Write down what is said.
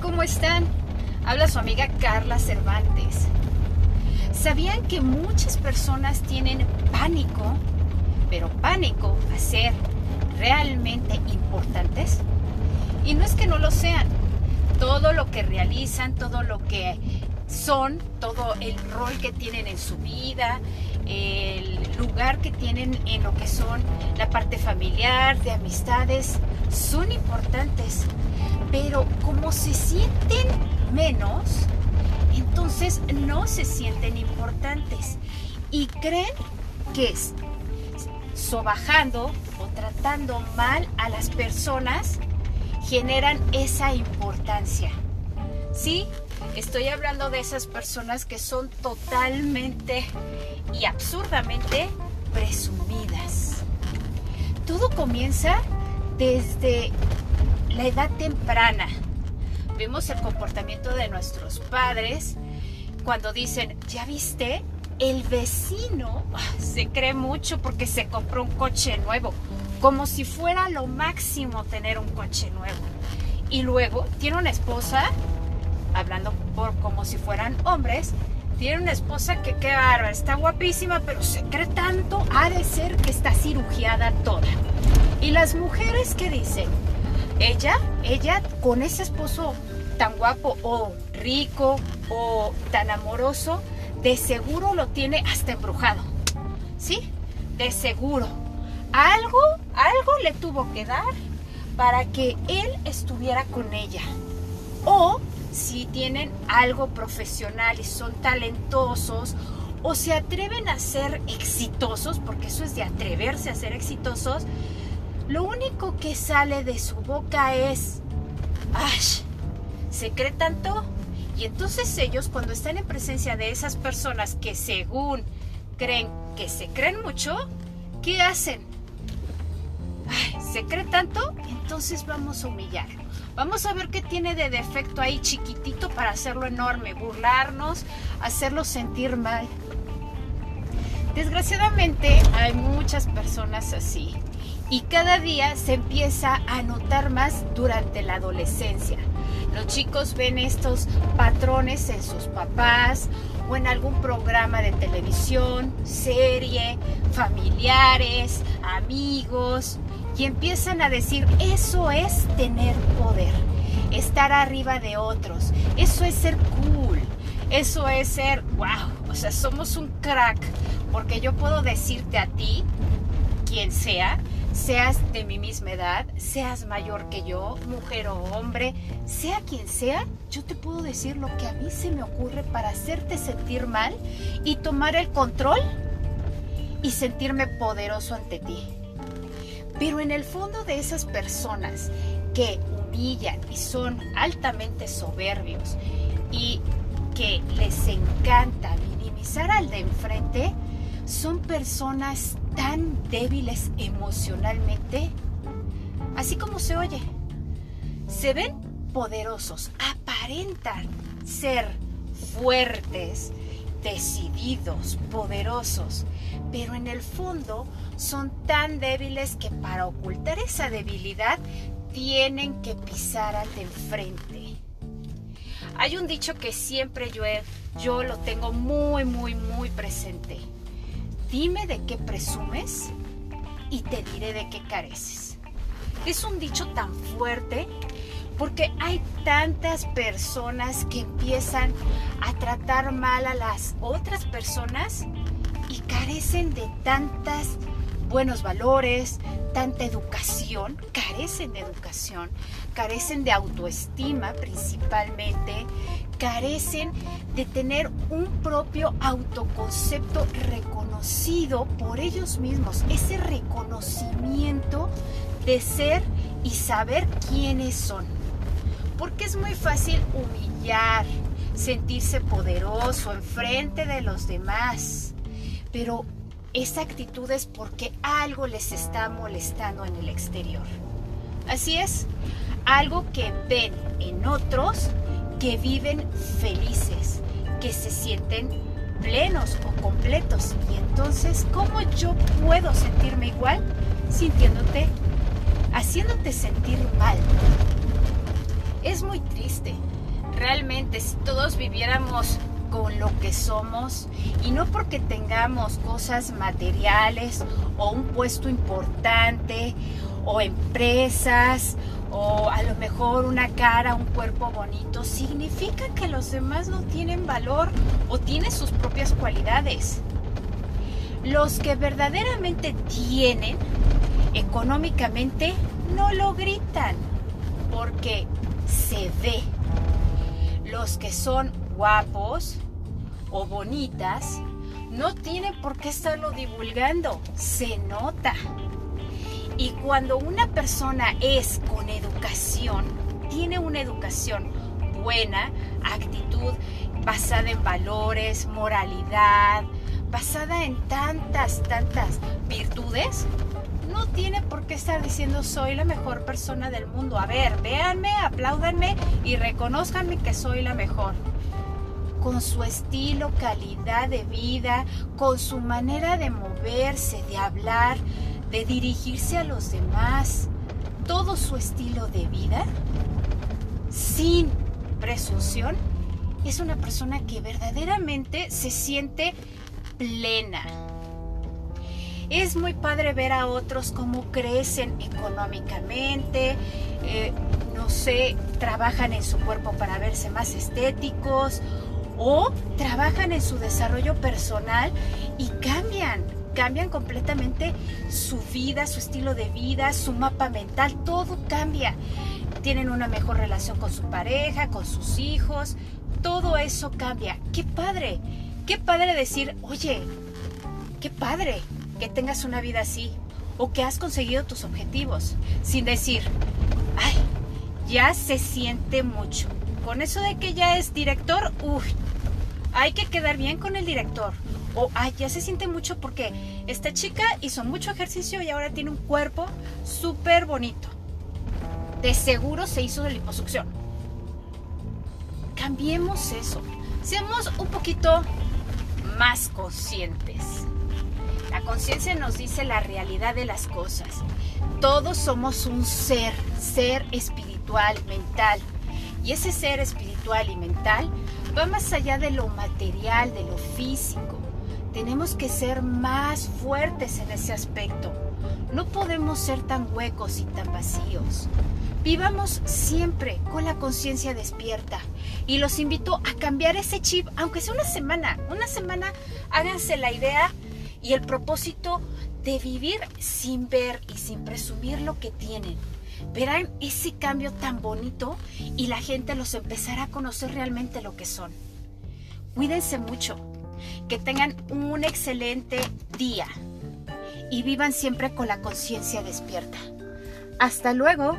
¿cómo están? Habla su amiga Carla Cervantes. ¿Sabían que muchas personas tienen pánico, pero pánico a ser realmente importantes? Y no es que no lo sean. Todo lo que realizan, todo lo que son, todo el rol que tienen en su vida, el lugar que tienen en lo que son la parte familiar, de amistades, son importantes. Pero como se sienten menos, entonces no se sienten importantes y creen que es sobajando o tratando mal a las personas generan esa importancia. ¿Sí? Estoy hablando de esas personas que son totalmente y absurdamente presumidas. Todo comienza desde la edad temprana. Vemos el comportamiento de nuestros padres cuando dicen, ¿ya viste? El vecino se cree mucho porque se compró un coche nuevo, como si fuera lo máximo tener un coche nuevo. Y luego tiene una esposa, hablando por como si fueran hombres, tiene una esposa que qué bárbara, está guapísima, pero se cree tanto, ha de ser que está cirugiada toda. Y las mujeres que dicen, ella, ella con ese esposo tan guapo o rico o tan amoroso, de seguro lo tiene hasta embrujado. ¿Sí? De seguro. Algo, algo le tuvo que dar para que él estuviera con ella. O si tienen algo profesional y son talentosos o se atreven a ser exitosos, porque eso es de atreverse a ser exitosos, lo único que sale de su boca es, ¡ay! ¿Se cree tanto? Y entonces ellos cuando están en presencia de esas personas que según creen que se creen mucho, ¿qué hacen? Ay, ¿Se cree tanto? Entonces vamos a humillarlo. Vamos a ver qué tiene de defecto ahí chiquitito para hacerlo enorme, burlarnos, hacerlo sentir mal. Desgraciadamente hay muchas personas así y cada día se empieza a notar más durante la adolescencia. Los chicos ven estos patrones en sus papás o en algún programa de televisión, serie, familiares, amigos, y empiezan a decir, eso es tener poder, estar arriba de otros, eso es ser cool, eso es ser, wow, o sea, somos un crack, porque yo puedo decirte a ti, quien sea, seas de mi misma edad, seas mayor que yo, mujer o hombre, sea quien sea, yo te puedo decir lo que a mí se me ocurre para hacerte sentir mal y tomar el control y sentirme poderoso ante ti. Pero en el fondo de esas personas que humillan y son altamente soberbios y que les encanta minimizar al de enfrente, son personas tan débiles emocionalmente, así como se oye. Se ven poderosos, aparentan ser fuertes, decididos, poderosos, pero en el fondo son tan débiles que para ocultar esa debilidad tienen que pisar al de enfrente. Hay un dicho que siempre yo, yo lo tengo muy, muy, muy presente dime de qué presumes y te diré de qué careces. Es un dicho tan fuerte porque hay tantas personas que empiezan a tratar mal a las otras personas y carecen de tantos buenos valores, tanta educación, carecen de educación, carecen de autoestima principalmente, carecen de tener un propio autoconcepto reconocido por ellos mismos, ese reconocimiento de ser y saber quiénes son. Porque es muy fácil humillar, sentirse poderoso enfrente de los demás, pero esa actitud es porque algo les está molestando en el exterior. Así es, algo que ven en otros que viven felices, que se sienten plenos o completos. Y entonces, ¿cómo yo puedo sentirme igual sintiéndote, haciéndote sentir mal? Es muy triste. Realmente, si todos viviéramos con lo que somos y no porque tengamos cosas materiales o un puesto importante o empresas o a lo mejor una cara, un cuerpo bonito, significa que los demás no tienen valor o tienen sus propias cualidades. Los que verdaderamente tienen económicamente no lo gritan porque se ve. Los que son guapos o bonitas no tienen por qué estarlo divulgando, se nota. Y cuando una persona es con educación, tiene una educación buena, actitud basada en valores, moralidad, basada en tantas, tantas virtudes, no tiene por qué estar diciendo soy la mejor persona del mundo. A ver, véanme, apláudanme y reconozcanme que soy la mejor. Con su estilo, calidad de vida, con su manera de moverse, de hablar, de dirigirse a los demás, todo su estilo de vida, sin presunción, es una persona que verdaderamente se siente plena. Es muy padre ver a otros cómo crecen económicamente, eh, no sé, trabajan en su cuerpo para verse más estéticos o trabajan en su desarrollo personal y cambian, cambian completamente su vida, su estilo de vida, su mapa mental, todo cambia. Tienen una mejor relación con su pareja, con sus hijos, todo eso cambia. ¡Qué padre! Qué padre decir, oye, qué padre que tengas una vida así o que has conseguido tus objetivos, sin decir, ay, ya se siente mucho. Con eso de que ya es director, uy, hay que quedar bien con el director. O, ay, ya se siente mucho porque esta chica hizo mucho ejercicio y ahora tiene un cuerpo súper bonito. De seguro se hizo de liposucción. Cambiemos eso. Seamos un poquito más conscientes. La conciencia nos dice la realidad de las cosas. Todos somos un ser, ser espiritual, mental. Y ese ser espiritual y mental va más allá de lo material, de lo físico. Tenemos que ser más fuertes en ese aspecto. No podemos ser tan huecos y tan vacíos. Vivamos siempre con la conciencia despierta y los invito a cambiar ese chip, aunque sea una semana. Una semana háganse la idea y el propósito de vivir sin ver y sin presumir lo que tienen. Verán ese cambio tan bonito y la gente los empezará a conocer realmente lo que son. Cuídense mucho, que tengan un excelente día y vivan siempre con la conciencia despierta. Hasta luego.